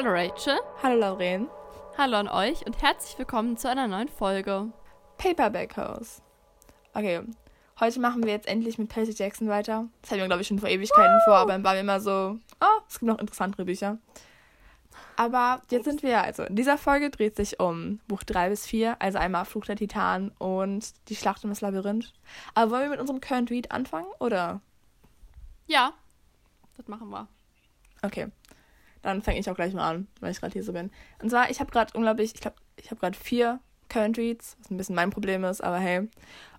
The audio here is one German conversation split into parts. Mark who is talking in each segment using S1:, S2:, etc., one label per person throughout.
S1: Hallo Rachel.
S2: Hallo Lauren.
S1: Hallo an euch und herzlich willkommen zu einer neuen Folge.
S2: Paperback House. Okay, heute machen wir jetzt endlich mit Percy Jackson weiter. Das hatten wir, glaube ich, schon vor Ewigkeiten Woo! vor, aber dann waren wir immer so, oh, es gibt noch interessantere Bücher. Aber jetzt sind wir, also in dieser Folge dreht sich um Buch 3 bis 4, also einmal Fluch der Titan und die Schlacht um das Labyrinth. Aber wollen wir mit unserem Current Read anfangen, oder?
S1: Ja, das machen wir.
S2: Okay, dann fange ich auch gleich mal an, weil ich gerade hier so bin. Und zwar, ich habe gerade unglaublich, ich glaube, ich habe gerade vier Current Reads, was ein bisschen mein Problem ist, aber hey.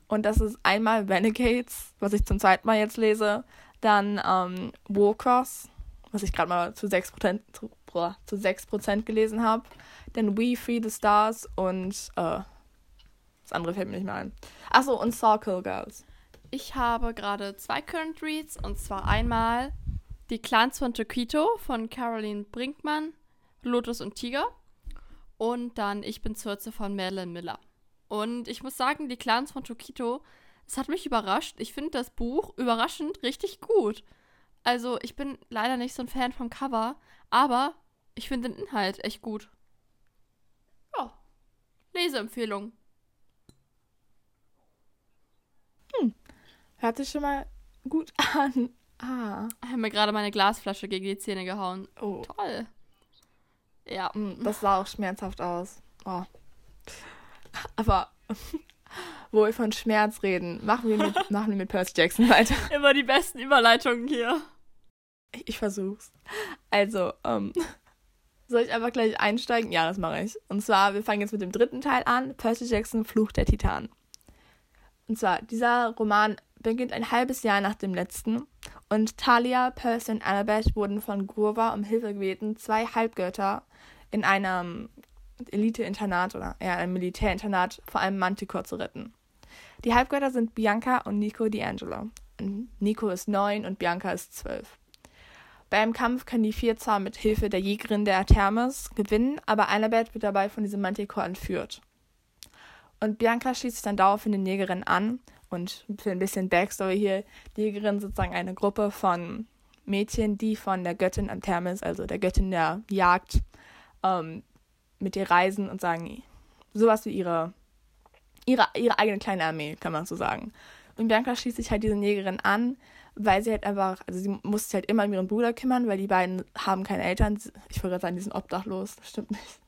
S2: Und das ist einmal Renegades, was ich zum zweiten Mal jetzt lese. Dann ähm, Warcross, was ich gerade mal zu 6%, zu, boah, zu 6 gelesen habe. Dann We Free the Stars und äh, das andere fällt mir nicht mehr ein. Achso, und Circle Girls.
S1: Ich habe gerade zwei Current Reads und zwar einmal Die Clans von Tokito von Caroline Brinkmann, Lotus und Tiger. Und dann Ich bin Zürze von Madeline Miller. Und ich muss sagen, die Clans von Tokito, es hat mich überrascht. Ich finde das Buch überraschend richtig gut. Also, ich bin leider nicht so ein Fan vom Cover, aber ich finde den Inhalt echt gut. Ja, Leseempfehlung.
S2: Hm, hört sich schon mal gut an. Ah.
S1: Ich habe mir gerade meine Glasflasche gegen die Zähne gehauen.
S2: Oh.
S1: Toll. Ja.
S2: Hm, das sah auch schmerzhaft aus. Oh. Aber wo wir von Schmerz reden, machen wir mit, machen wir mit Percy Jackson weiter.
S1: Immer die besten Überleitungen hier.
S2: Ich, ich versuch's. Also, ähm, soll ich einfach gleich einsteigen? Ja, das mache ich. Und zwar, wir fangen jetzt mit dem dritten Teil an, Percy Jackson, Fluch der Titan. Und zwar, dieser Roman beginnt ein halbes Jahr nach dem letzten und Talia, Percy und Annabeth wurden von Grover um Hilfe gebeten, zwei Halbgötter in einem Elite-Internat oder eher einem Militärinternat vor allem Manticore zu retten. Die Halbgötter sind Bianca und Nico D'Angelo. Nico ist neun und Bianca ist zwölf. Beim Kampf können die vier zwar mit Hilfe der Jägerin der Thermes gewinnen, aber Annabeth wird dabei von diesem Manticore entführt. Und Bianca schließt sich dann daraufhin den Jägerinnen an und für ein bisschen Backstory hier, die Jägerin sozusagen eine Gruppe von Mädchen, die von der Göttin Thermes, also der Göttin der Jagd, ähm, mit ihr reisen und sagen, sowas wie ihre, ihre, ihre eigene kleine Armee, kann man so sagen. Und Bianca schließt sich halt diesen Jägerin an, weil sie halt einfach, also sie muss sich halt immer um ihren Bruder kümmern, weil die beiden haben keine Eltern. Ich wollte gerade sagen, die sind obdachlos, das stimmt nicht.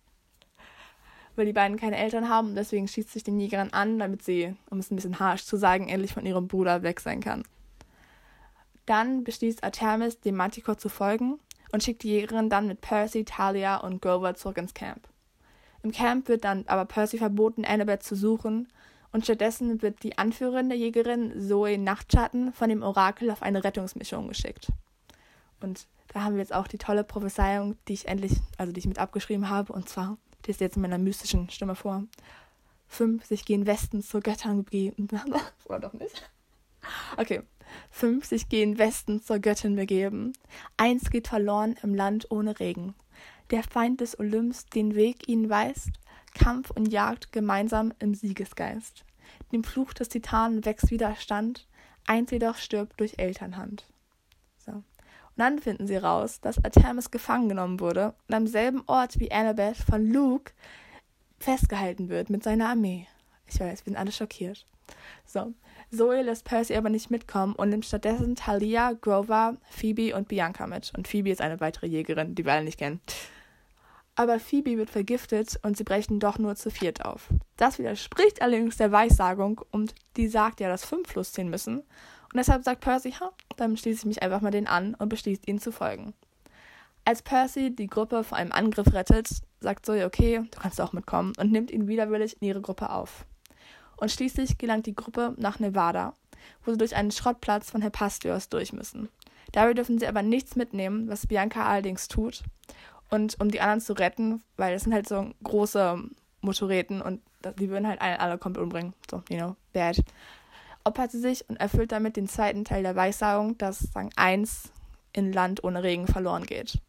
S2: Weil die beiden keine Eltern haben und deswegen schießt sich den Jägerin an, damit sie, um es ein bisschen harsch zu sagen, endlich von ihrem Bruder weg sein kann. Dann beschließt Artemis, dem Manticore zu folgen und schickt die Jägerin dann mit Percy, Talia und Grover zurück ins Camp. Im Camp wird dann aber Percy verboten, Annabeth zu suchen und stattdessen wird die Anführerin der Jägerin, Zoe Nachtschatten, von dem Orakel auf eine Rettungsmission geschickt. Und da haben wir jetzt auch die tolle Prophezeiung, die ich endlich, also die ich mit abgeschrieben habe, und zwar, ist jetzt in meiner mystischen Stimme vor. Fünf sich gehen Westen zur Göttin begeben. Oder doch nicht? Okay. Fünf sich gehen Westen zur Göttin begeben. Eins geht verloren im Land ohne Regen. Der Feind des Olymps den Weg ihnen weist, Kampf und Jagd gemeinsam im Siegesgeist. Dem Fluch des Titanen wächst Widerstand, eins jedoch stirbt durch Elternhand. So. Dann finden sie raus, dass Artemis gefangen genommen wurde und am selben Ort wie Annabeth von Luke festgehalten wird mit seiner Armee. Ich weiß, wir sind alle schockiert. So. Zoe lässt Percy aber nicht mitkommen und nimmt stattdessen Talia, Grover, Phoebe und Bianca mit. Und Phoebe ist eine weitere Jägerin, die wir alle nicht kennen. Aber Phoebe wird vergiftet und sie brechen doch nur zu viert auf. Das widerspricht allerdings der Weissagung und die sagt ja, dass fünf losziehen müssen. Und deshalb sagt Percy, ha, dann schließe ich mich einfach mal den an und beschließt, ihnen zu folgen. Als Percy die Gruppe vor einem Angriff rettet, sagt Zoe, okay, du kannst auch mitkommen und nimmt ihn widerwillig in ihre Gruppe auf. Und schließlich gelangt die Gruppe nach Nevada, wo sie durch einen Schrottplatz von Hephaestus durch müssen. Dabei dürfen sie aber nichts mitnehmen, was Bianca allerdings tut und um die anderen zu retten, weil das sind halt so große Motorräten und die würden halt alle komplett umbringen. So, you know, bad. Opfert sie sich und erfüllt damit den zweiten Teil der Weissagung, dass sagen, eins in Land ohne Regen verloren geht.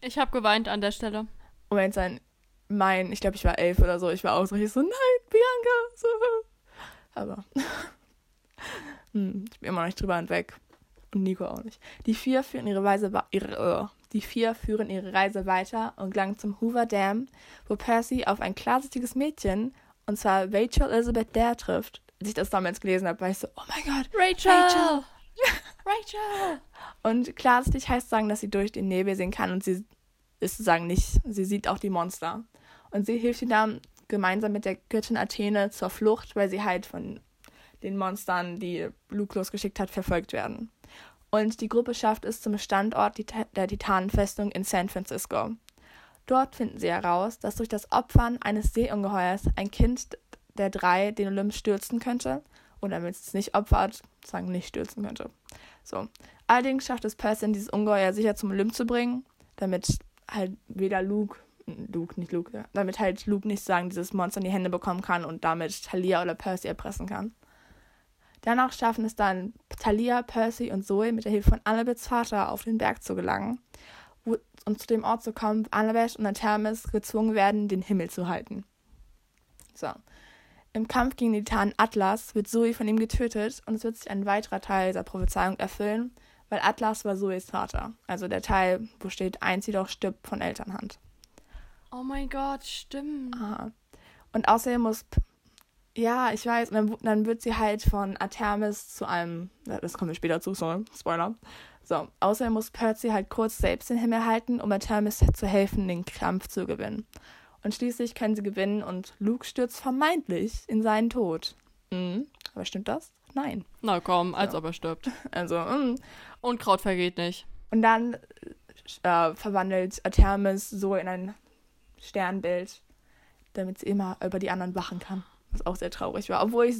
S1: Ich habe geweint an der Stelle.
S2: Es dann mein, ich glaube, ich war elf oder so, ich war auch so, ich so, nein, Bianca, so. Aber hm, ich bin immer noch nicht drüber hinweg. Und Nico auch nicht. Die vier führen ihre, Weise, ihre, uh, Die vier führen ihre Reise weiter und gelangen zum Hoover Dam, wo Percy auf ein klarsichtiges Mädchen, und zwar Rachel Elizabeth Dare, trifft. Als ich das damals gelesen habe, war ich so, oh mein Gott,
S1: Rachel!
S2: Rachel!
S1: Rachel!
S2: Und klarsichtig heißt sagen, dass sie durch den Nebel sehen kann und sie ist sozusagen nicht, sie sieht auch die Monster. Und sie hilft ihnen dann gemeinsam mit der Göttin Athene zur Flucht, weil sie halt von den Monstern, die Luke losgeschickt hat, verfolgt werden. Und die Gruppe schafft es zum Standort der Titanenfestung in San Francisco. Dort finden sie heraus, dass durch das Opfern eines Seeungeheuers ein Kind der drei den Olymp stürzen könnte. Oder wenn es nicht opfert, sagen nicht stürzen könnte. So. Allerdings schafft es Percy, dieses Ungeheuer sicher zum Olymp zu bringen, damit halt weder Luke, Luke, nicht Luke, damit halt Luke nicht sagen, dieses Monster in die Hände bekommen kann und damit Talia oder Percy erpressen kann. Danach schaffen es dann Talia, Percy und Zoe mit der Hilfe von Annabeths Vater auf den Berg zu gelangen wo, und zu dem Ort zu kommen, wo Annabeth und Artemis gezwungen werden, den Himmel zu halten. So. Im Kampf gegen den Titan Atlas wird Zoe von ihm getötet und es wird sich ein weiterer Teil dieser Prophezeiung erfüllen, weil Atlas war Zoes Vater. Also der Teil, wo steht, eins jedoch stirbt von Elternhand.
S1: Oh mein Gott, stimmt.
S2: Aha. Und außerdem muss ja, ich weiß. Und dann, dann wird sie halt von Artemis zu einem. Das kommen wir später zu, sorry, Spoiler. So, außerdem muss Percy halt kurz selbst den Himmel halten, um Artemis zu helfen, den Kampf zu gewinnen. Und schließlich können sie gewinnen und Luke stürzt vermeintlich in seinen Tod. Mhm. Aber stimmt das? Nein.
S1: Na komm, als ja. ob er stirbt.
S2: Also, mh.
S1: Und Kraut vergeht nicht.
S2: Und dann äh, verwandelt Artemis so in ein Sternbild, damit sie immer über die anderen wachen kann. Was auch sehr traurig war. Obwohl ich.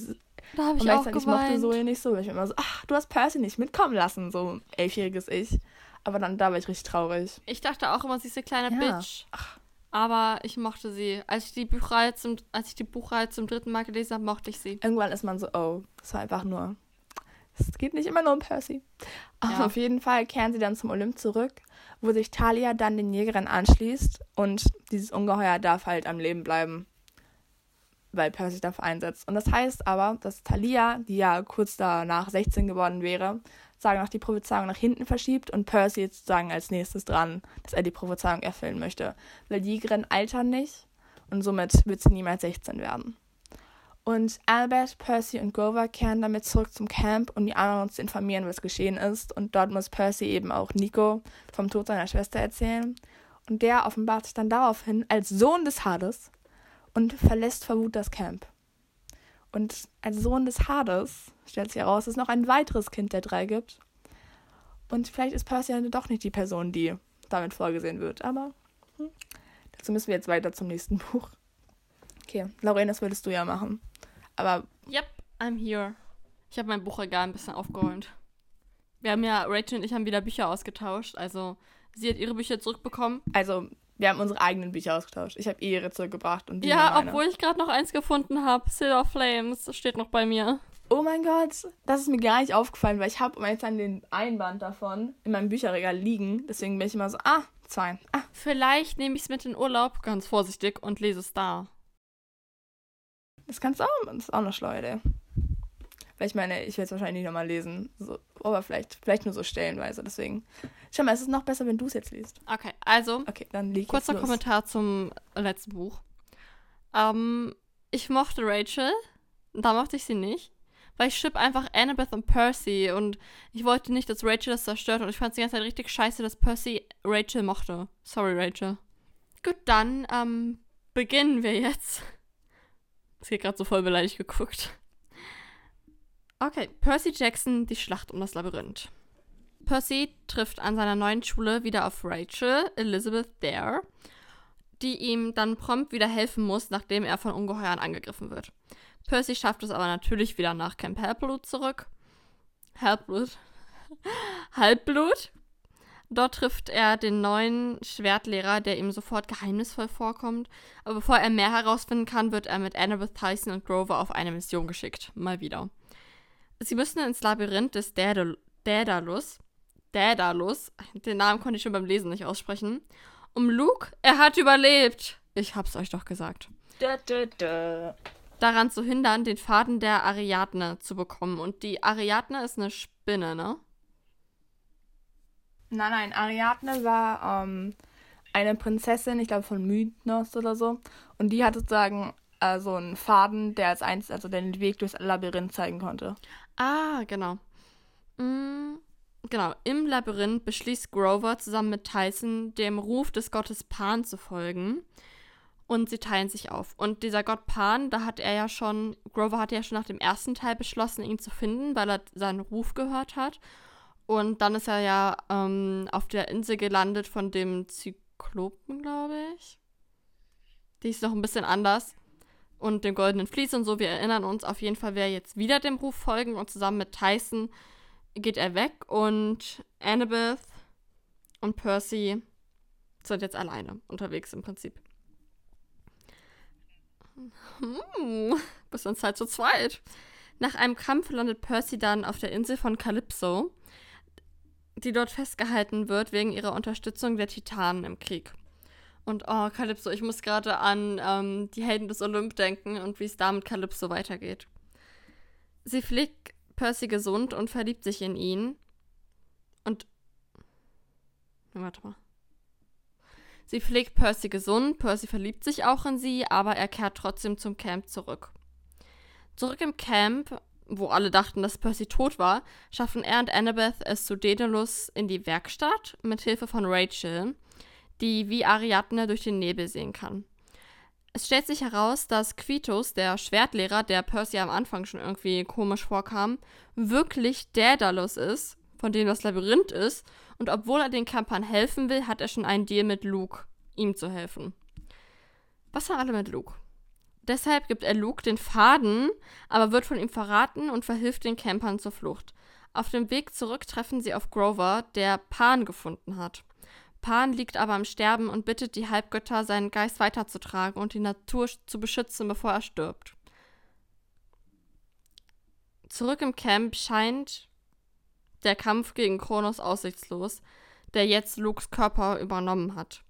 S1: Da habe ich auch
S2: geweint. Ich mochte Zoe nicht so. Ich war immer so, ach, du hast Percy nicht mitkommen lassen, so elfjähriges Ich. Aber dann, da war ich richtig traurig.
S1: Ich dachte auch immer, sie ist eine kleine ja. Bitch. Ach. Aber ich mochte sie. Als ich die Buchreihe zum, als ich die Buchreihe zum dritten Mal gelesen habe, mochte ich sie.
S2: Irgendwann ist man so, oh, es war einfach nur. Es geht nicht immer nur um Percy. Aber ja. auf jeden Fall kehren sie dann zum Olymp zurück, wo sich Talia dann den Jägern anschließt und dieses Ungeheuer darf halt am Leben bleiben weil Percy sich dafür einsetzt. Und das heißt aber, dass Thalia, die ja kurz danach 16 geworden wäre, sagen auch die Prophezeiung nach hinten verschiebt und Percy jetzt sagen als nächstes dran, dass er die Prophezeiung erfüllen möchte. Weil die Jägerin altern nicht und somit wird sie niemals 16 werden. Und Albert, Percy und Grover kehren damit zurück zum Camp, um die anderen zu informieren, was geschehen ist. Und dort muss Percy eben auch Nico vom Tod seiner Schwester erzählen. Und der offenbart sich dann daraufhin als Sohn des Hades und verlässt vor Wut das Camp. Und als Sohn des Hades stellt sich heraus, dass es noch ein weiteres Kind der drei gibt. Und vielleicht ist Percy ja doch nicht die Person, die damit vorgesehen wird. Aber hm, dazu müssen wir jetzt weiter zum nächsten Buch. Okay, Lorraine, das würdest du ja machen. Aber.
S1: Yep, I'm here. Ich habe mein Buchregal ein bisschen aufgeräumt. Wir haben ja, Rachel und ich haben wieder Bücher ausgetauscht. Also, sie hat ihre Bücher zurückbekommen.
S2: Also, wir haben unsere eigenen Bücher ausgetauscht. Ich habe ihre zurückgebracht und die
S1: Ja, obwohl ich gerade noch eins gefunden habe. Silver Flames das steht noch bei mir.
S2: Oh mein Gott, das ist mir gar nicht aufgefallen, weil ich habe jetzt an den Einband davon in meinem Bücherregal liegen. Deswegen bin ich immer so, ah, zwei. Ah.
S1: Vielleicht nehme ich es mit in Urlaub, ganz vorsichtig, und lese es da.
S2: Das kannst du auch, das ist auch eine schlaue Idee. Weil ich meine, ich werde es wahrscheinlich nicht nochmal lesen. So, aber vielleicht, vielleicht nur so stellenweise. Deswegen. Schau mal, es ist noch besser, wenn du es jetzt liest.
S1: Okay, also.
S2: Okay, dann leg
S1: Kurzer Kommentar zum letzten Buch. Ähm, ich mochte Rachel. Da mochte ich sie nicht. Weil ich ship einfach Annabeth und Percy und ich wollte nicht, dass Rachel das zerstört und ich fand es die ganze Zeit richtig scheiße, dass Percy Rachel mochte. Sorry, Rachel. Gut, dann ähm, beginnen wir jetzt. Es geht gerade so voll beleidigt geguckt. Okay, Percy Jackson, die Schlacht um das Labyrinth. Percy trifft an seiner neuen Schule wieder auf Rachel, Elizabeth Dare, die ihm dann prompt wieder helfen muss, nachdem er von Ungeheuern angegriffen wird. Percy schafft es aber natürlich wieder nach Camp Halbblut zurück. Halbblut. Halbblut. Dort trifft er den neuen Schwertlehrer, der ihm sofort geheimnisvoll vorkommt. Aber bevor er mehr herausfinden kann, wird er mit Annabeth Tyson und Grover auf eine Mission geschickt. Mal wieder. Sie müssen ins Labyrinth des Daedalus. Daedalus. Den Namen konnte ich schon beim Lesen nicht aussprechen. Um Luke, er hat überlebt. Ich hab's euch doch gesagt.
S2: Da, da, da.
S1: Daran zu hindern, den Faden der Ariadne zu bekommen. Und die Ariadne ist eine Spinne, ne?
S2: Nein, nein, Ariadne war ähm, eine Prinzessin, ich glaube von Mythnos oder so. Und die hat sozusagen äh, so einen Faden, der als eins, also den Weg durchs Labyrinth zeigen konnte.
S1: Ah, genau. Mm, genau, im Labyrinth beschließt Grover zusammen mit Tyson, dem Ruf des Gottes Pan zu folgen. Und sie teilen sich auf. Und dieser Gott Pan, da hat er ja schon, Grover hat ja schon nach dem ersten Teil beschlossen, ihn zu finden, weil er seinen Ruf gehört hat. Und dann ist er ja ähm, auf der Insel gelandet von dem Zyklopen, glaube ich. Die ist noch ein bisschen anders. Und dem Goldenen Vlies und so. Wir erinnern uns auf jeden Fall, wer jetzt wieder dem Ruf folgen. Und zusammen mit Tyson geht er weg. Und Annabeth und Percy sind jetzt alleine unterwegs im Prinzip. Hm, bis uns halt zu zweit. Nach einem Kampf landet Percy dann auf der Insel von Calypso, die dort festgehalten wird wegen ihrer Unterstützung der Titanen im Krieg. Und oh, Calypso, ich muss gerade an ähm, die Helden des Olymp denken und wie es da mit Calypso weitergeht. Sie pflegt Percy gesund und verliebt sich in ihn. Und. Warte mal. Sie pflegt Percy gesund, Percy verliebt sich auch in sie, aber er kehrt trotzdem zum Camp zurück. Zurück im Camp, wo alle dachten, dass Percy tot war, schaffen er und Annabeth es zu Daedalus in die Werkstatt mit Hilfe von Rachel, die wie Ariadne durch den Nebel sehen kann. Es stellt sich heraus, dass Quitus, der Schwertlehrer, der Percy am Anfang schon irgendwie komisch vorkam, wirklich Daedalus ist, von dem das Labyrinth ist und obwohl er den Campern helfen will, hat er schon einen Deal mit Luke, ihm zu helfen. Was haben alle mit Luke? Deshalb gibt er Luke den Faden, aber wird von ihm verraten und verhilft den Campern zur Flucht. Auf dem Weg zurück treffen sie auf Grover, der Pan gefunden hat. Pan liegt aber am Sterben und bittet die Halbgötter, seinen Geist weiterzutragen und die Natur zu beschützen, bevor er stirbt. Zurück im Camp scheint der Kampf gegen Kronos aussichtslos, der jetzt Lukes Körper übernommen hat.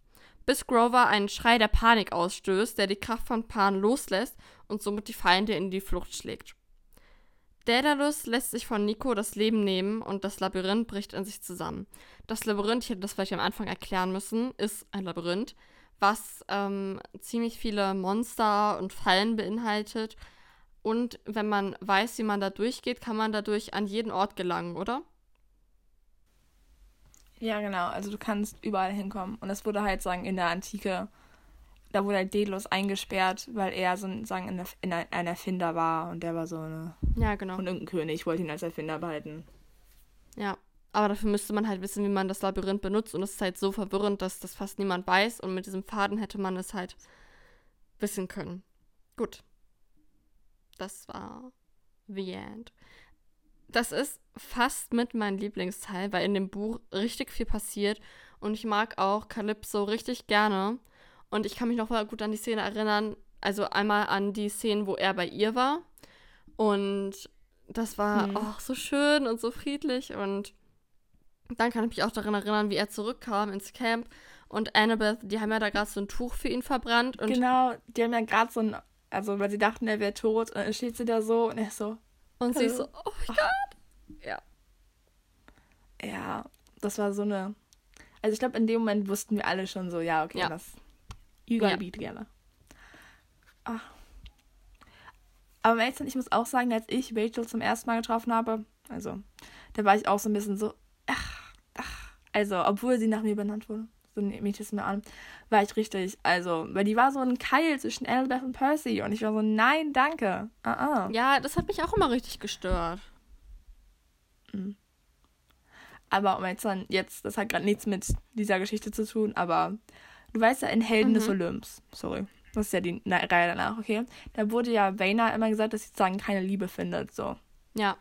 S1: Bis Grover einen Schrei der Panik ausstößt, der die Kraft von Pan loslässt und somit die Feinde in die Flucht schlägt. Daedalus lässt sich von Nico das Leben nehmen und das Labyrinth bricht in sich zusammen. Das Labyrinth, ich hätte das vielleicht am Anfang erklären müssen, ist ein Labyrinth, was ähm, ziemlich viele Monster und Fallen beinhaltet. Und wenn man weiß, wie man da durchgeht, kann man dadurch an jeden Ort gelangen, oder?
S2: Ja, genau. Also du kannst überall hinkommen. Und das wurde halt sagen in der Antike, da wurde halt Delos eingesperrt, weil er so sagen ein, ein Erfinder war und der war so eine
S1: ja genau
S2: und irgendein König wollte ihn als Erfinder behalten.
S1: Ja, aber dafür müsste man halt wissen, wie man das Labyrinth benutzt und es ist halt so verwirrend, dass das fast niemand weiß und mit diesem Faden hätte man es halt wissen können. Gut, das war the end das ist fast mit mein Lieblingsteil, weil in dem Buch richtig viel passiert und ich mag auch Calypso richtig gerne. Und ich kann mich noch mal gut an die Szene erinnern, also einmal an die Szene, wo er bei ihr war. Und das war mhm. auch so schön und so friedlich. Und dann kann ich mich auch daran erinnern, wie er zurückkam ins Camp. Und Annabeth, die haben ja da gerade so ein Tuch für ihn verbrannt. Und
S2: genau, die haben ja gerade so ein, also weil sie dachten, er wäre tot. Und dann steht sie da so und er ist so,
S1: und sie ist so, oh mein Gott. Ja.
S2: Ja, das war so eine. Also ich glaube, in dem Moment wussten wir alle schon so, ja, okay, ja. das. You gotta ja. be together. Ach. Aber im ich muss auch sagen, als ich Rachel zum ersten Mal getroffen habe, also, da war ich auch so ein bisschen so, ach, ach. Also, obwohl sie nach mir benannt wurde so nehme ich das mir an, war ich richtig, also, weil die war so ein Keil zwischen Elizabeth und Percy und ich war so, nein, danke. Uh -uh.
S1: Ja, das hat mich auch immer richtig gestört.
S2: Mhm. Aber um jetzt dann, jetzt, das hat gerade nichts mit dieser Geschichte zu tun, aber du weißt ja, in Helden mhm. des Olymps, sorry, das ist ja die Reihe danach, okay? Da wurde ja Vayna immer gesagt, dass sie sozusagen keine Liebe findet, so.
S1: Ja.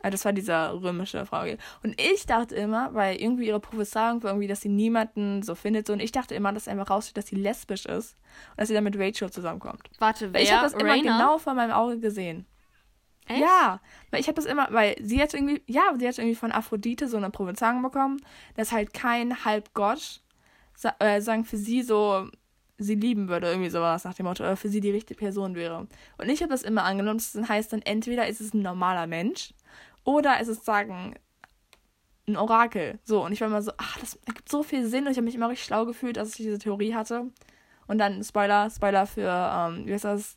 S2: Also das war dieser römische Frage. Und ich dachte immer, weil irgendwie ihre Prophezeiung war irgendwie, dass sie niemanden so findet. So, und ich dachte immer, dass einfach raussteht, dass sie lesbisch ist. Und dass sie dann mit Rachel zusammenkommt.
S1: Warte, wer?
S2: Ich habe das immer Rainer? genau vor meinem Auge gesehen. Echt? Ja, weil ich habe das immer, weil sie hat irgendwie, ja, sie hat irgendwie von Aphrodite so eine Prophezeiung bekommen, dass halt kein Halbgott, äh, sagen für sie so, sie lieben würde, irgendwie sowas nach dem Motto, oder für sie die richtige Person wäre. Und ich habe das immer angenommen, das heißt dann entweder ist es ein normaler Mensch oder ist es sagen ein Orakel. So, und ich war immer so, ach, das ergibt so viel Sinn und ich habe mich immer richtig schlau gefühlt, dass ich diese Theorie hatte. Und dann Spoiler, Spoiler für, ähm, wie heißt das?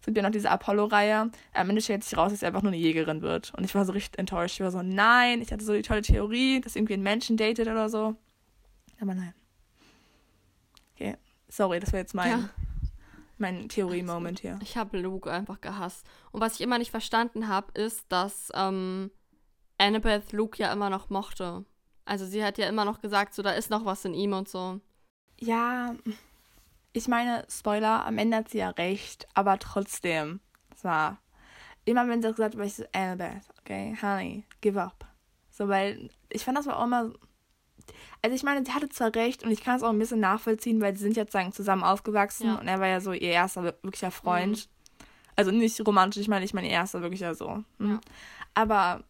S2: Es gibt ja noch diese Apollo-Reihe. Am Ende stellt sich raus, dass sie einfach nur eine Jägerin wird. Und ich war so richtig enttäuscht. Ich war so, nein, ich hatte so die tolle Theorie, dass irgendwie ein Menschen datet oder so. Aber nein. Sorry, das war jetzt mein,
S1: Ja.
S2: mein Theorie-Moment hier.
S1: Ich habe Luke einfach gehasst. Und was ich immer nicht verstanden habe, ist, dass ähm, Annabeth Luke ja immer noch mochte. Also sie hat ja immer noch gesagt, so da ist noch was in ihm und so.
S2: Ja, ich meine, Spoiler, am Ende hat sie ja recht, aber trotzdem. War immer, wenn sie gesagt hat, war ich so, Annabeth, okay, honey, give up. So, weil ich fand das war auch immer. Also ich meine, sie hatte zwar recht und ich kann es auch ein bisschen nachvollziehen, weil sie sind jetzt sagen zusammen aufgewachsen
S1: Ja.
S2: und er war ja so ihr erster wirklicher Freund. Also nicht romantisch, ich meine, ich meine ihr erster wirklicher so. Hm.
S1: Ja.
S2: Aber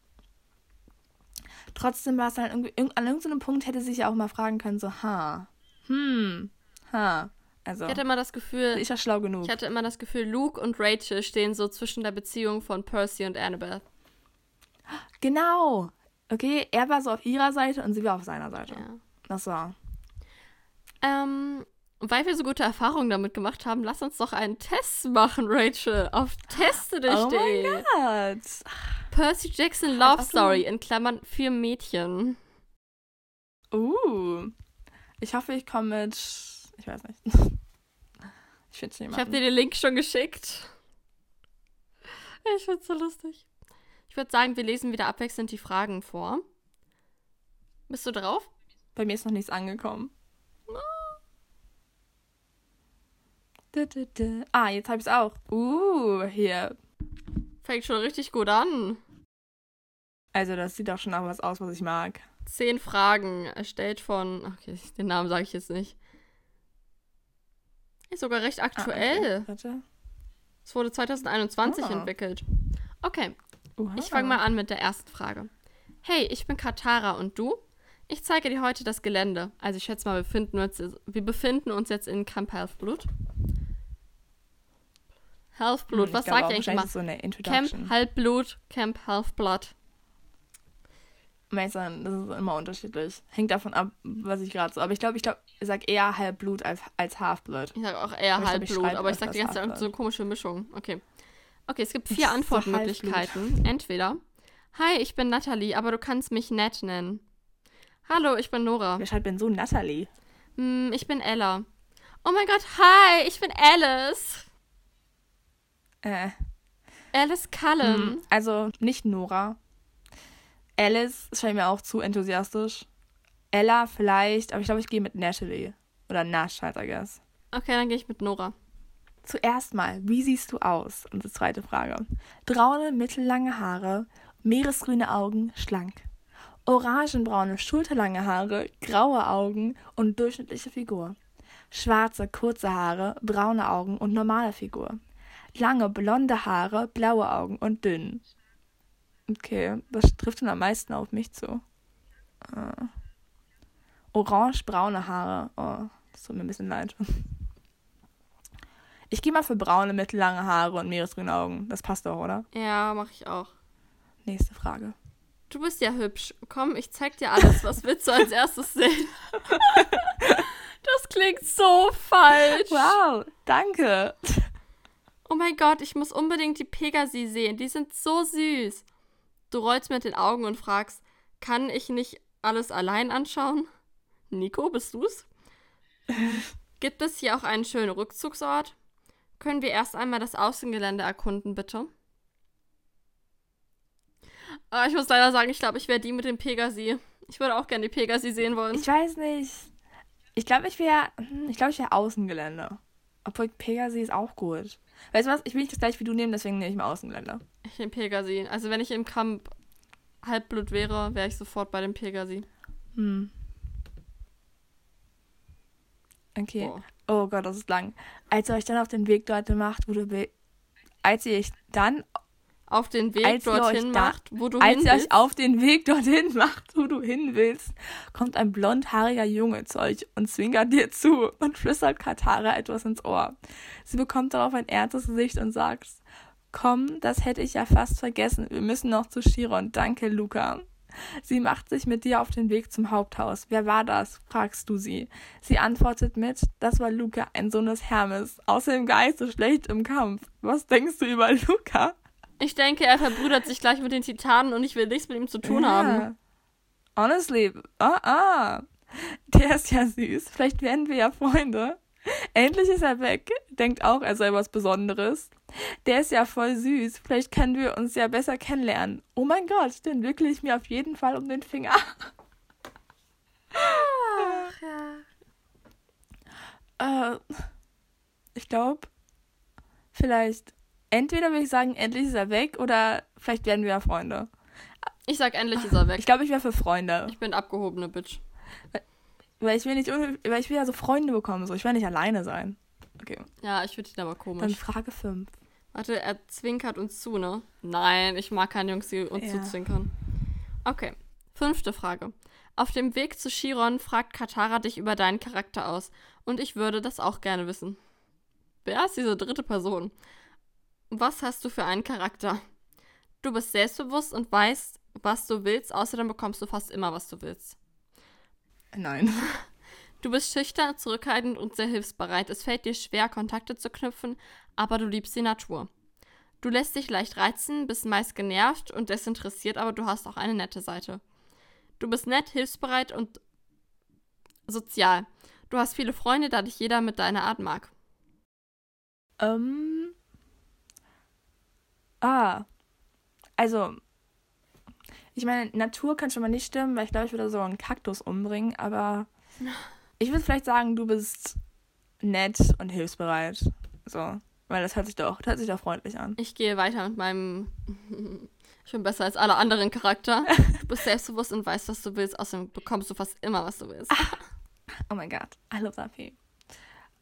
S2: trotzdem war es dann irgendwie, irg- an irgendeinem Punkt hätte sie sich ja auch mal fragen können, so, ha, hm, ha. Also,
S1: Ich hatte immer das Gefühl,
S2: ist ja schlau genug.
S1: ich hatte immer das Gefühl, Luke und Rachel stehen so zwischen der Beziehung von Percy und Annabeth.
S2: Genau. Okay, er war so auf ihrer Seite und sie war auf seiner Seite.
S1: Ja.
S2: Das war.
S1: Ähm, weil wir so gute Erfahrungen damit gemacht haben, lass uns doch einen Test machen, Rachel. Auf teste dich.
S2: Oh mein Gott.
S1: Percy Jackson Love. Story in Klammern für Mädchen.
S2: Uh. Ich hoffe, ich komme mit. Ich weiß nicht. Ich finde es nicht
S1: Ich habe dir den Link schon geschickt. Ich find's so lustig. Ich würde sagen, wir lesen wieder abwechselnd die Fragen vor. Bist du drauf?
S2: Bei mir ist noch nichts angekommen. Ah, jetzt habe ich es auch. Uh, hier.
S1: Fängt schon richtig gut an.
S2: Also, das sieht auch schon nach was aus, was ich mag.
S1: Zehn Fragen erstellt von. Okay, den Namen sage ich jetzt nicht. Ist sogar recht
S2: Ah,
S1: aktuell.
S2: okay. Warte.
S1: Es wurde 2021
S2: Ah.
S1: entwickelt. Okay,
S2: Uha.
S1: ich fange mal an mit der ersten Frage. Hey, ich bin Katara und du? Ich zeige dir heute das Gelände. Also ich schätze mal, wir befinden uns, wir befinden uns jetzt in Camp Halfblood. Halfblood,
S2: Hm,
S1: was
S2: ich glaube
S1: sag
S2: auch
S1: ich eigentlich
S2: ist so
S1: Camp. Halbblut, Camp Halfblood.
S2: Sein, das ist immer unterschiedlich. Hängt davon ab, was ich gerade so. Aber ich glaube, ich glaube, ich sag eher Halbblut als, als Halfblut.
S1: Ich sage auch eher
S2: Aber ich glaub, ich
S1: Halbblut, aber ich sage die ganze Zeit so eine komische Mischung. Okay. Okay, es gibt vier Antwortmöglichkeiten. Entweder, hi, ich bin Natalie, aber du kannst mich nett nennen. Hallo, ich bin Nora.
S2: Wer schreibt denn so Natalie?
S1: Hm, ich bin Ella. Oh mein Gott, hi, ich bin Alice.
S2: Äh,
S1: Alice Cullen.
S2: hm, also nicht Nora. Alice scheint mir auch zu enthusiastisch. Ella vielleicht, aber ich glaube, ich gehe mit Natalie. Oder Nash halt, I guess.
S1: Okay, dann gehe ich mit Nora.
S2: Zuerst mal, wie siehst du aus? Unsere zweite Frage. Braune, mittellange Haare, meeresgrüne Augen, schlank. Orangenbraune, schulterlange Haare, graue Augen und durchschnittliche Figur. Schwarze, kurze Haare, braune Augen und normale Figur. Lange, blonde Haare, blaue Augen und dünn. Okay, was trifft denn am meisten auf mich zu? Äh, Orange-braune Haare. Oh, das tut mir ein bisschen leid. Ich gehe mal für braune, mittellange Haare und meeresgrüne Augen. Das passt doch, oder?
S1: Ja, mache ich auch.
S2: Nächste Frage.
S1: Du bist ja hübsch. Komm, ich zeig dir alles. Was willst du als erstes sehen? das klingt so falsch.
S2: Wow, danke.
S1: Oh mein Gott, ich muss unbedingt die Pegasi sehen. Die sind so süß. Du rollst mit den Augen und fragst, kann ich nicht alles allein anschauen? Nico, bist du's? Gibt es hier auch einen schönen Rückzugsort? Können wir erst einmal das Außengelände erkunden, bitte? Ah, ich muss leider sagen, ich glaube, ich wäre die mit dem Pegasi. Ich würde auch gerne die Pegasi sehen wollen.
S2: Ich weiß nicht. Ich glaube, ich wäre. Ich glaube, ich wäre Außengelände. Obwohl Pegasi ist auch gut. Weißt du was? Ich will nicht das gleiche wie du nehmen, deswegen nehme ich mal Außengelände.
S1: Ich nehme Pegasi. Also wenn ich im Camp Halbblut wäre, wäre ich sofort bei dem Pegasi.
S2: Hm. Okay.
S1: Boah.
S2: Oh Gott, das ist lang. Als ihr euch dann auf den Weg dorthin macht, wo du. Als ihr euch dann
S1: Auf den Weg
S2: Als ihr
S1: dorthin macht, wo du
S2: Als
S1: hin
S2: ihr
S1: willst.
S2: euch auf den Weg dorthin macht, wo du hin willst, kommt ein blondhaariger Junge zu euch und zwinkert dir zu und flüstert Katara etwas ins Ohr. Sie bekommt darauf ein ernstes Gesicht und sagt, komm, das hätte ich ja fast vergessen. Wir müssen noch zu Chiron. Danke, Luca. Sie macht sich mit dir auf den Weg zum Haupthaus. Wer war das? fragst du sie. Sie antwortet mit, das war Luca, ein Sohn des Hermes. Außerdem gar nicht so schlecht im Kampf. Was denkst du über Luca?
S1: Ich denke, er verbrüdert sich gleich mit den Titanen und ich will nichts mit ihm zu tun
S2: Ja.
S1: haben.
S2: Honestly, ah, ah. Der ist ja süß. Vielleicht werden wir ja Freunde. Endlich ist er weg. Denkt auch, er sei was Besonderes. Der ist ja voll süß. Vielleicht können wir uns ja besser kennenlernen. Oh mein Gott, den wickle ich mir auf jeden Fall um den Finger.
S1: Ach, ja.
S2: Äh, ich glaube, vielleicht, entweder würde ich sagen, endlich ist er weg oder vielleicht werden wir ja Freunde.
S1: Ich sag, endlich ist er weg.
S2: Ich glaube, ich wäre für Freunde.
S1: Ich bin abgehobene Bitch.
S2: Weil ich will nicht, weil ich will ja so Freunde bekommen. So, ich will nicht alleine sein. Okay,
S1: Ja, ich finde ihn aber
S2: dann
S1: komisch.
S2: Frage 5.
S1: Warte, er zwinkert uns zu, ne? Nein, ich mag keine Jungs, die uns
S2: Ja.
S1: zuzwinkern. Okay, fünfte Frage. Auf dem Weg zu Chiron fragt Katara dich über deinen Charakter aus. Und ich würde das auch gerne wissen. Wer ist diese dritte Person? Was hast du für einen Charakter? Du bist selbstbewusst und weißt, was du willst, außerdem bekommst du fast immer, was du willst.
S2: Nein.
S1: Du bist schüchtern, zurückhaltend und sehr hilfsbereit. Es fällt dir schwer, Kontakte zu knüpfen, aber du liebst die Natur. Du lässt dich leicht reizen, bist meist genervt und desinteressiert, aber du hast auch eine nette Seite. Du bist nett, hilfsbereit und sozial. Du hast viele Freunde, da dich jeder mit deiner Art mag.
S2: Ähm. Ah. Also. Ich meine, Natur kann schon mal nicht stimmen, weil ich glaube, ich würde so einen Kaktus umbringen, aber ich würde vielleicht sagen, du bist nett und hilfsbereit. So. Weil das hört sich doch, das hört sich doch freundlich an.
S1: Ich gehe weiter mit meinem. Ich bin besser als alle anderen Charakter. Du bist selbstbewusst und weißt, was du willst. Außerdem bekommst du fast immer, was du willst.
S2: Oh mein Gott, I love that.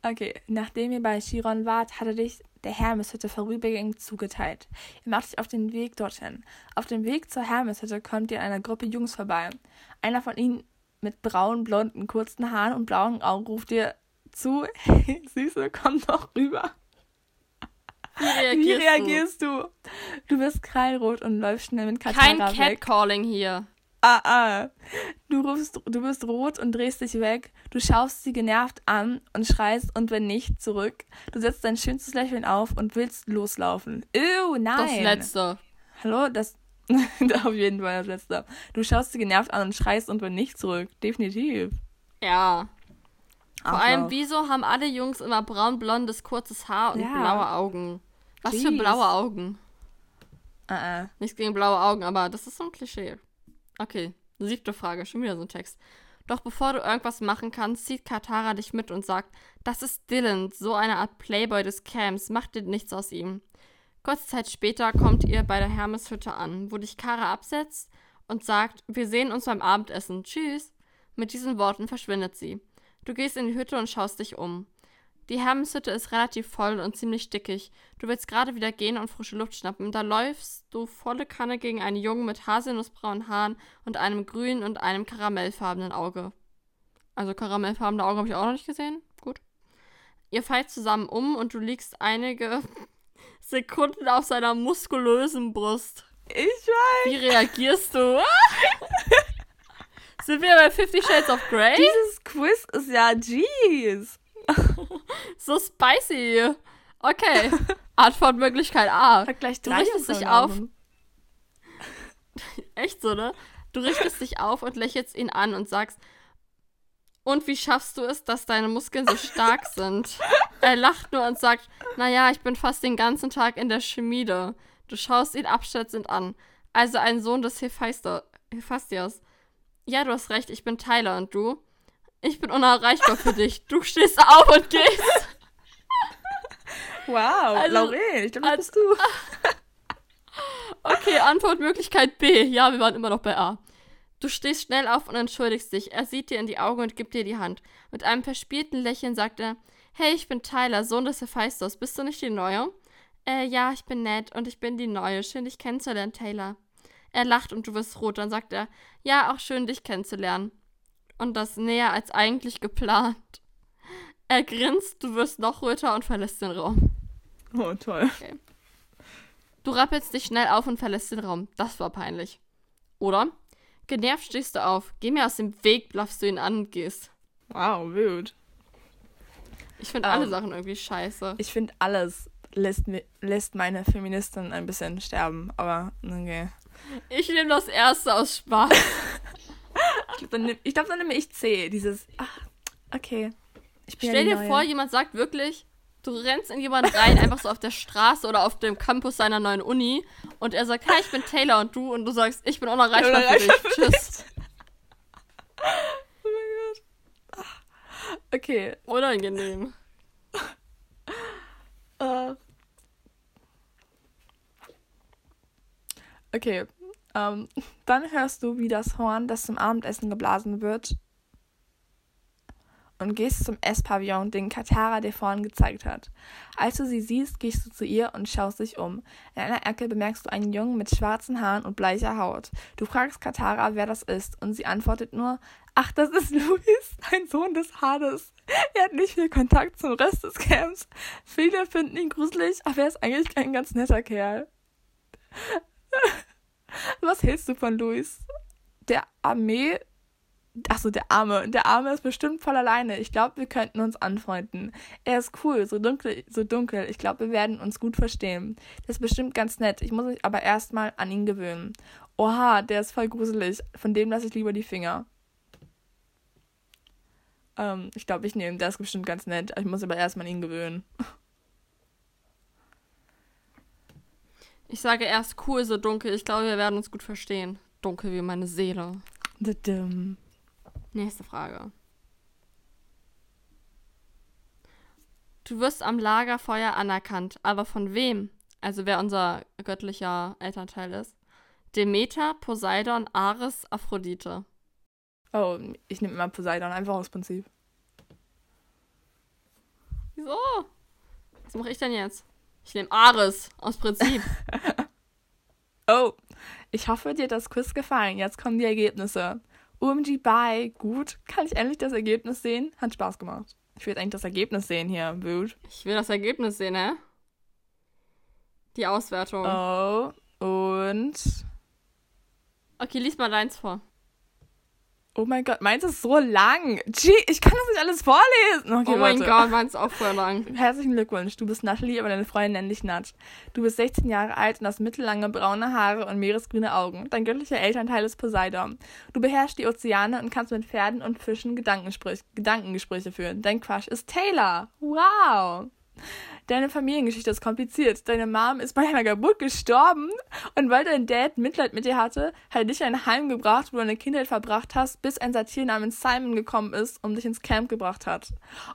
S2: Okay, nachdem ihr bei Chiron wart, hatte dich der Hermeshütte vorübergehend zugeteilt. Ihr macht euch auf den Weg dorthin. Auf dem Weg zur Hermeshütte kommt ihr an einer Gruppe Jungs vorbei. Einer von ihnen mit braunen, blonden, kurzen Haaren und blauen Augen ruft dir zu, hey, Süße, komm doch rüber.
S1: Wie
S2: Wie
S1: reagierst,
S2: reagierst du? Du bist krallrot und läufst schnell mit
S1: du?
S2: Katara
S1: Kein. Catcalling hier.
S2: Ah, ah. Du, rufst, du bist rot und drehst dich weg. Du schaust sie genervt an und schreist und wenn nicht, zurück. Du setzt dein schönstes Lächeln auf und willst loslaufen. Ew, nein.
S1: Das letzte.
S2: Hallo, das. auf jeden Fall das letzte. Du schaust sie genervt an und schreist und wenn nicht, zurück. Definitiv.
S1: Ja. Vor allem, wieso haben alle Jungs immer braun-blondes, kurzes Haar und
S2: Ja.
S1: blaue Augen? Was für
S2: Jeez.
S1: blaue Augen?
S2: Ah, ah.
S1: Nichts gegen blaue Augen, aber das ist so ein Klischee. Okay, siebte Frage, schon wieder so ein Text. Doch bevor du irgendwas machen kannst, zieht Katara dich mit und sagt, das ist Dylan, so eine Art Playboy des Camps, mach dir nichts aus ihm. Kurze Zeit später kommt ihr bei der Hermeshütte an, wo dich Kara absetzt und sagt, wir sehen uns beim Abendessen, tschüss. Mit diesen Worten verschwindet sie. Du gehst in die Hütte und schaust dich um. Die Hermeshütte ist relativ voll und ziemlich stickig. Du willst gerade wieder gehen und frische Luft schnappen. Da läufst du volle Kanne gegen einen Jungen mit haselnussbraunen Haaren und einem grünen und einem karamellfarbenen Auge. Also karamellfarbene Augen habe ich auch noch nicht gesehen. Gut. Ihr fallt zusammen um und du liegst einige Sekunden auf seiner muskulösen Brust.
S2: Ich weiß.
S1: Wie reagierst du? Sind wir bei Fifty Shades of Grey?
S2: Dieses Quiz ist ja jeez.
S1: So spicy. Okay. Antwortmöglichkeit A.
S2: Hat gleich
S1: Du richtest dich auf. Echt so, ne? Du richtest dich auf und lächelst ihn an und sagst, und wie schaffst du es, dass deine Muskeln so stark sind? Er lacht nur und sagt, naja, ich bin fast den ganzen Tag in der Schmiede. Du schaust ihn abschätzend an. Also ein Sohn des. Hephaistos. Ja, du hast recht, ich bin Tyler und du? Ich bin unerreichbar für dich. Du stehst auf und gehst.
S2: Wow,
S1: Also-
S2: Lauren, ich glaube, das bist du.
S1: Okay, Antwortmöglichkeit B. Ja, wir waren immer noch bei A. Du stehst schnell auf und entschuldigst dich. Er sieht dir in die Augen und gibt dir die Hand. Mit einem verspielten Lächeln sagt er, Hey, ich bin Tyler, Sohn des Hephaistos. Bist du nicht die Neue? Äh, ja, ich bin nett und ich bin die Neue. Schön, dich kennenzulernen, Taylor. Er lacht und du wirst rot. Dann sagt er, ja, auch schön, dich kennenzulernen. Und das näher als eigentlich geplant. Er grinst, du wirst noch röter und verlässt den Raum.
S2: Oh, toll.
S1: Du rappelst dich schnell auf und verlässt den Raum. Das war peinlich. Oder? Genervt stehst du auf. Geh mir aus dem Weg, blaffst du ihn an und gehst.
S2: Wow, wild.
S1: Ich finde alle
S2: Ähm,
S1: Sachen irgendwie scheiße.
S2: Ich finde alles lässt, mi- lässt meine Feministin ein bisschen sterben, aber okay.
S1: Ich nehme das erste aus Spaß.
S2: Ich glaube, dann, nehm- ich glaub, dann nehme ich C. Dieses, ach, okay. Ich
S1: Stell dir vor, jemand sagt wirklich, du rennst in jemanden rein, einfach so auf der Straße oder auf dem Campus seiner neuen Uni und er sagt, hi, ich bin Taylor und du und du sagst, ich bin unerreichbar für dich. Tschüss.
S2: Oh mein Gott. Okay.
S1: Unangenehm.
S2: Äh. Okay. Ähm, dann hörst du, wie das Horn, das zum Abendessen geblasen wird, und gehst zum Esspavillon, den Katara dir vorhin gezeigt hat. Als du sie siehst, gehst du zu ihr und schaust dich um. In einer Ecke bemerkst du einen Jungen mit schwarzen Haaren und bleicher Haut. Du fragst Katara, wer das ist, und sie antwortet nur, ach, das ist Luis, ein Sohn des Hades. Er hat nicht viel Kontakt zum Rest des Camps. Viele finden ihn gruselig, aber er ist eigentlich ein ganz netter Kerl. Was hältst du von Luis? Der Armee. Achso, der Arme. Der Arme ist bestimmt voll alleine. Ich glaube, wir könnten uns anfreunden. Er ist cool, so dunkel, so dunkel. Ich glaube, wir werden uns gut verstehen. Der ist bestimmt ganz nett. Ich muss mich aber erstmal an ihn gewöhnen. Oha, der ist voll gruselig. Von dem lasse ich lieber die Finger. Ähm, ich glaube, ich nehme, der ist bestimmt ganz nett. Ich muss aber erstmal an ihn gewöhnen.
S1: Ich sage erst cool, so dunkel. Ich glaube, wir werden uns gut verstehen. Dunkel wie meine Seele.
S2: Dadum.
S1: Nächste Frage. Du wirst am Lagerfeuer anerkannt, aber von wem? Also wer unser göttlicher Elternteil ist. Demeter, Poseidon, Ares, Aphrodite.
S2: Oh, ich nehme immer Poseidon, einfach aus Prinzip.
S1: Wieso? Was mache ich denn jetzt? Ich nehme Ares, aus Prinzip.
S2: Oh, ich hoffe, dir hat das Quiz gefallen. Jetzt kommen die Ergebnisse. OMG, bye. Gut. Kann ich endlich das Ergebnis sehen? Hat Spaß gemacht. Ich will jetzt eigentlich das Ergebnis sehen hier, Dude.
S1: Ich will das Ergebnis sehen, hä? Die Auswertung.
S2: Oh, und.
S1: Okay, lies mal deins vor.
S2: Oh mein Gott, meins ist so lang. Gee, ich kann das nicht alles vorlesen. Okay,
S1: oh mein
S2: warte.
S1: Gott, meins ist auch voll lang.
S2: Herzlichen Glückwunsch. Du bist Natalie, aber deine Freundin nennt dich Nat. Du bist 16 Jahre alt und hast mittellange braune Haare und meeresgrüne Augen. Dein göttlicher Elternteil ist Poseidon. Du beherrschst die Ozeane und kannst mit Pferden und Fischen Gedankengespräch Gedankengespräche führen. Dein Crush ist Taylor. Wow. Deine Familiengeschichte ist kompliziert. Deine Mom ist bei einer Geburt gestorben und weil dein Dad Mitleid mit dir hatte, hat er dich in ein Heim gebracht, wo du deine Kindheit verbracht hast, bis ein Satir namens Simon gekommen ist und dich ins Camp gebracht hat.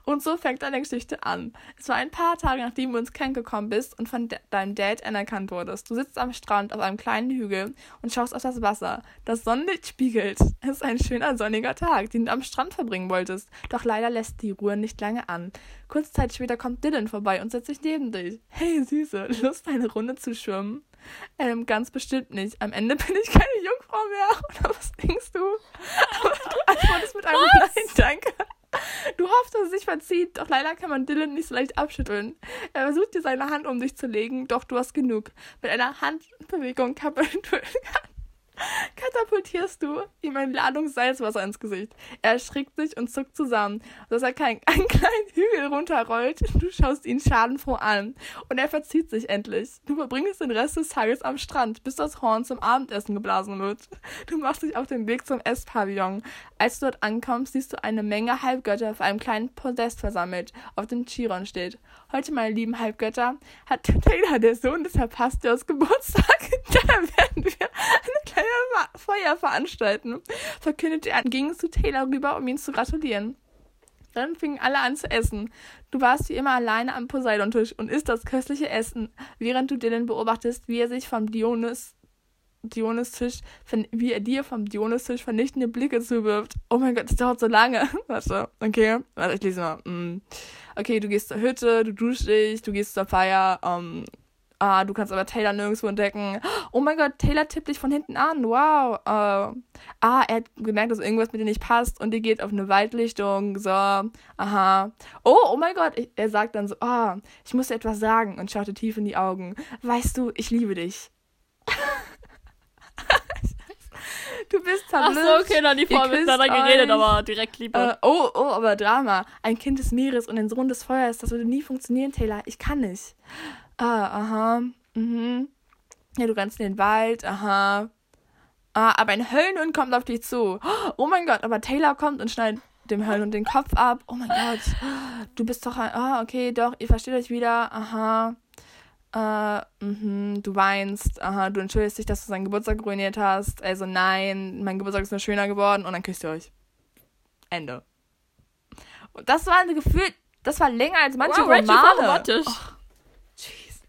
S2: Und so fängt deine Geschichte an. Es war ein paar Tage, nachdem du ins Camp gekommen bist und von de deinem Dad anerkannt wurdest. Du sitzt am Strand auf einem kleinen Hügel und schaust auf das Wasser. Das Sonnenlicht spiegelt. Es ist ein schöner sonniger Tag, den du am Strand verbringen wolltest. Doch leider lässt die Ruhe nicht lange an. Kurze Zeit später kommt Dylan vorbei und setzt sich neben dich. Hey, Süße, Lust, eine Runde zu schwimmen? Ähm, ganz bestimmt nicht. Am Ende bin ich keine Jungfrau mehr. Oder was denkst du? Aber du antwortest mit einem Nein, danke. Du hoffst, dass es sich verzieht, doch leider kann man Dylan nicht so leicht abschütteln. Er versucht dir seine Hand um dich zu legen, doch du hast genug. Mit einer Handbewegung katapultierst katapultierst du ihm eine Ladung Salzwasser ins Gesicht. Er erschrickt sich und zuckt zusammen, dass er kein, einen kleinen Hügel runterrollt. Du schaust ihn schadenfroh an und er verzieht sich endlich. Du verbringst den Rest des Tages am Strand, bis das Horn zum Abendessen geblasen wird. Du machst dich auf den Weg zum Esspavillon. Als du dort ankommst, siehst du eine Menge Halbgötter auf einem kleinen Podest versammelt, auf dem Chiron steht. Heute, meine lieben Halbgötter, hat Taylor, der Sohn des Herr Pastors, Geburtstag. Daher werden wir eine kleine Feier veranstalten, verkündete er und ging zu Taylor rüber, um ihn zu gratulieren. Dann fingen alle an zu essen. Du warst wie immer alleine am Poseidon-Tisch und isst das köstliche Essen, während du Dylan beobachtest, wie er sich vom Dionys Dionys-Tisch, wie er dir vom Dionys-Tisch vernichtende Blicke zuwirft. Oh mein Gott, das dauert so lange. Warte, okay. Warte, ich lese mal. Mm. Okay, du gehst zur Hütte, du duschst dich, du gehst zur Feier, ähm, ah, du kannst aber Taylor nirgendwo entdecken. Oh mein Gott, Taylor tippt dich von hinten an. Wow. Äh, ah, er hat gemerkt, dass irgendwas mit dir nicht passt und ihr geht auf eine Waldlichtung. So, aha. Oh, oh mein Gott. Ich, er sagt dann so, ah, ich muss dir etwas sagen und schaute tief in die Augen. Weißt du, ich liebe dich. Du bist
S1: Ach
S2: verblüfft.
S1: so, okay, dann die
S2: küsst
S1: miteinander geredet, aber direkt Liebe.
S2: Äh, oh, oh, aber Drama. Ein Kind des Meeres und ein Sohn des Feuers. Das würde nie funktionieren, Taylor. Ich kann nicht. Ah, aha. Mhm. Ja, du rennst in den Wald. Aha. Ah, aber ein Höllenhund kommt auf dich zu. Oh mein Gott, aber Taylor kommt und schneidet dem Höllenhund den Kopf ab. Oh mein Gott. Du bist doch ein. Ah, okay, doch. Ihr versteht euch wieder. Aha. Äh, mhm, du weinst, aha, du entschuldigst dich, dass du seinen Geburtstag ruiniert hast. Also nein, mein Geburtstag ist nur schöner geworden und dann küsst ihr euch. Ende. Und das war ein Gefühl, das war länger als manche
S1: wow, Rachel war
S2: Romane.
S1: romantisch.
S2: Jeez.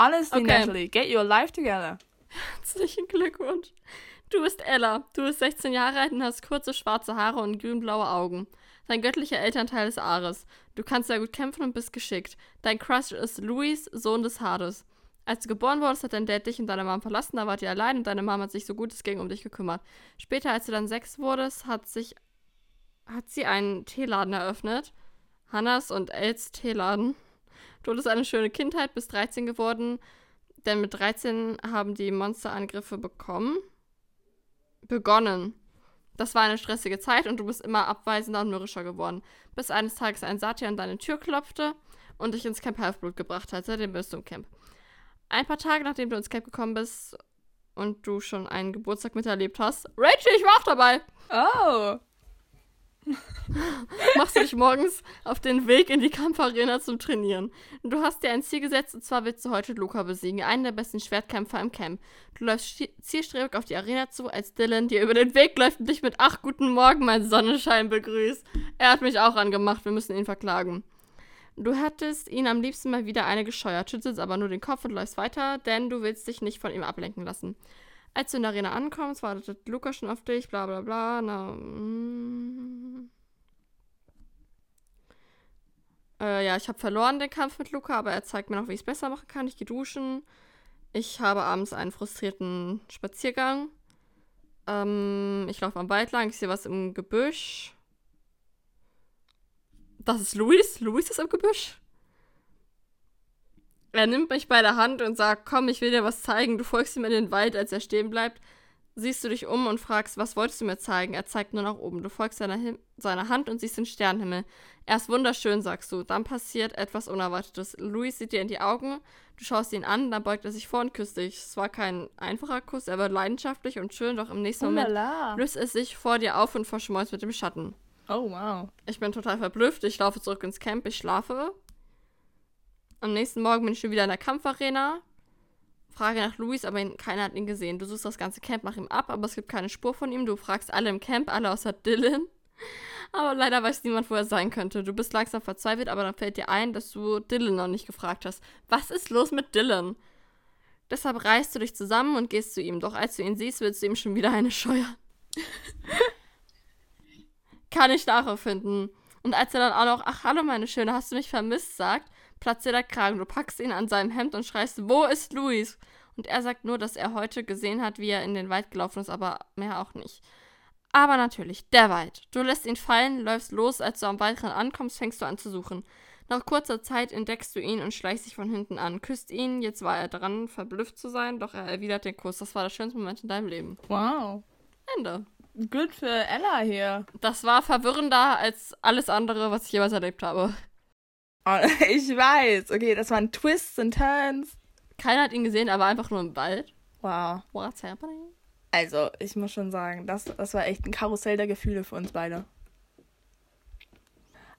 S2: Honestly,
S1: Okay.
S2: Natalie, get your life together.
S1: Herzlichen Glückwunsch. Du bist Ella. Du bist 16 Jahre alt und hast kurze schwarze Haare und grünblaue Augen. Dein göttlicher Elternteil ist Ares. Du kannst sehr gut kämpfen und bist geschickt. Dein Crush ist Louis, Sohn des Hades. Als du geboren wurdest, hat dein Dad dich und deine Mom verlassen, da wart ihr allein und deine Mom hat sich so gut es ging um dich gekümmert. Später, als du dann sechs wurdest, hat sich hat sie einen Teeladen eröffnet. Hannas und Els Teeladen. Du hattest eine schöne Kindheit, bist 13 geworden, denn mit 13 haben die Monsterangriffe bekommen. Begonnen. Das war eine stressige Zeit und du bist immer abweisender und mürrischer geworden. Bis eines Tages ein Satyr an deine Tür klopfte und dich ins Camp Halfblut gebracht hat. Seitdem bist du im Camp. Ein paar Tage nachdem du ins Camp gekommen bist und du schon einen Geburtstag miterlebt hast. Rachel, ich war auch dabei!
S2: Oh.
S1: machst du dich morgens auf den Weg in die Kampfarena zum Trainieren. Du hast dir ein Ziel gesetzt und zwar willst du heute Luca besiegen, einen der besten Schwertkämpfer im Camp. Du läufst zielstrebig auf die Arena zu, als Dylan dir über den Weg läuft und dich mit Ach, guten Morgen, mein Sonnenschein begrüßt. Er hat mich auch angemacht, wir müssen ihn verklagen. Du hättest ihn am liebsten mal wieder eine gescheuert, schüttelst aber nur den Kopf und läufst weiter, denn du willst dich nicht von ihm ablenken lassen. Als du in der Arena ankommst, wartet Luca schon auf dich, bla bla bla. Na, mm. Äh, ja, ich habe verloren den Kampf mit Luca, aber er zeigt mir noch, wie ich es besser machen kann. Ich gehe duschen. Ich habe abends einen frustrierten Spaziergang. Ähm, ich laufe am Wald lang, ich sehe was im Gebüsch. Das ist Luis. Luis ist im Gebüsch. Er nimmt mich bei der Hand und sagt, komm, ich will dir was zeigen. Du folgst ihm in den Wald, als er stehen bleibt. Siehst du dich um und fragst, was wolltest du mir zeigen? Er zeigt nur nach oben. Du folgst seiner, Him seiner Hand und siehst den Sternenhimmel. Er ist wunderschön, sagst du. Dann passiert etwas Unerwartetes. Luis sieht dir in die Augen, du schaust ihn an, dann beugt er sich vor und küsst dich. Es war kein einfacher Kuss, er wird leidenschaftlich und schön, doch im nächsten Moment
S2: Ulala.
S1: löst es sich vor dir auf und verschmolzt mit dem Schatten.
S2: Oh, wow.
S1: Ich bin total verblüfft. Ich laufe zurück ins Camp. Ich schlafe. Am nächsten Morgen bin ich schon wieder in der Kampfarena. Frage nach Luis, aber ihn, keiner hat ihn gesehen. Du suchst das ganze Camp nach ihm ab, aber es gibt keine Spur von ihm. Du fragst alle im Camp, alle außer Dylan. Aber leider weiß niemand, wo er sein könnte. Du bist langsam verzweifelt, aber dann fällt dir ein, dass du Dylan noch nicht gefragt hast. Was ist los mit Dylan? Deshalb reißt du dich zusammen und gehst zu ihm. Doch als du ihn siehst, willst du ihm schon wieder eine scheuern. Kann ich nachempfinden. Und als er dann auch noch, ach hallo meine Schöne, hast du mich vermisst, sagt, platzt dir der Kragen. Du packst ihn an seinem Hemd und schreist, wo ist Luis? Und er sagt nur, dass er heute gesehen hat, wie er in den Wald gelaufen ist, aber mehr auch nicht. Aber natürlich, der Wald. Du lässt ihn fallen, läufst los, als du am Waldrand ankommst, fängst du an zu suchen. Nach kurzer Zeit entdeckst du ihn und schleichst dich von hinten an, küsst ihn, jetzt war er dran, verblüfft zu sein, doch er erwidert den Kuss. Das war der schönste Moment in deinem Leben.
S2: Wow.
S1: Ende.
S2: Good für Ella hier.
S1: Das war verwirrender als alles andere, was ich jemals erlebt habe.
S2: Oh, ich weiß. Okay, das waren Twists und Turns.
S1: Keiner hat ihn gesehen, er war einfach nur im Wald.
S2: Wow.
S1: What's happening?
S2: Also, ich muss schon sagen, das, das war echt ein Karussell der Gefühle für uns beide.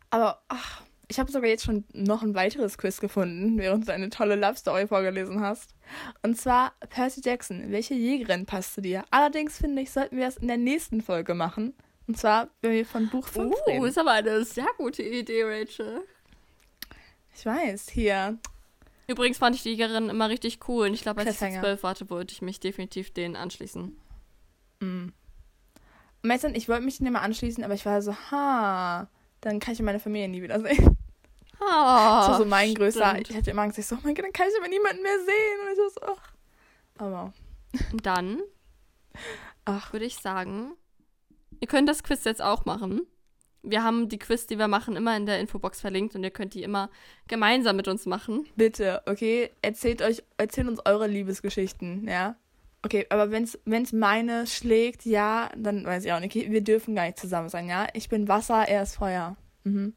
S2: Aber, ach, ich habe sogar jetzt schon noch ein weiteres Quiz gefunden, während du eine tolle Love Story vorgelesen hast. Und zwar Percy Jackson. Welche Jägerin passt zu dir? Allerdings finde ich, sollten wir es in der nächsten Folge machen. Und zwar, wenn wir von Buch 5
S1: Uh,
S2: reden.
S1: ist aber eine sehr gute Idee, Rachel.
S2: Ich weiß, hier.
S1: Übrigens fand ich die Jägerin immer richtig cool. Und ich glaube, als ich zwölf warte, wollte ich mich definitiv denen anschließen.
S2: Mm. Meistens, ich wollte mich nicht mehr anschließen, aber ich war so, ha, dann kann ich meine Familie nie wiedersehen.
S1: Ah,
S2: das war so mein größter.
S1: stimmt.
S2: Ich hatte immer Angst, ich so, oh mein Gott, dann kann ich aber niemanden mehr sehen. Und ich war so, ach. Aber,
S1: Und dann
S2: ach,
S1: würde ich sagen, ihr könnt das Quiz jetzt auch machen. Wir haben die Quiz, die wir machen, immer in der Infobox verlinkt und ihr könnt die immer gemeinsam mit uns machen.
S2: bitte, okay, erzählt euch, erzählt uns eure Liebesgeschichten, ja. Okay, aber wenn es meine schlägt, ja, dann weiß ich auch nicht. Okay, wir dürfen gar nicht zusammen sein, ja? Ich bin Wasser, er ist Feuer. Mhm.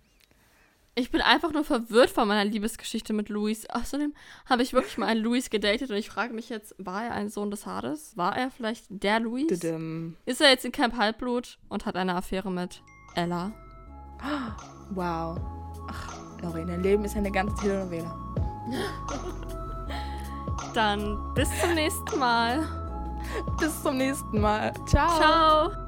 S1: Ich bin einfach nur verwirrt von meiner Liebesgeschichte mit Luis. Außerdem habe ich wirklich mal einen Luis gedatet und ich frage mich jetzt, war er ein Sohn des Hades? War er vielleicht der Luis? Ist er jetzt in Camp Halbblut und hat eine Affäre mit Ella?
S2: Wow. Ach, Lori, dein Leben ist eine ganze Telenovela.
S1: Dann bis zum nächsten Mal.
S2: Bis zum nächsten Mal. Ciao.
S1: Ciao.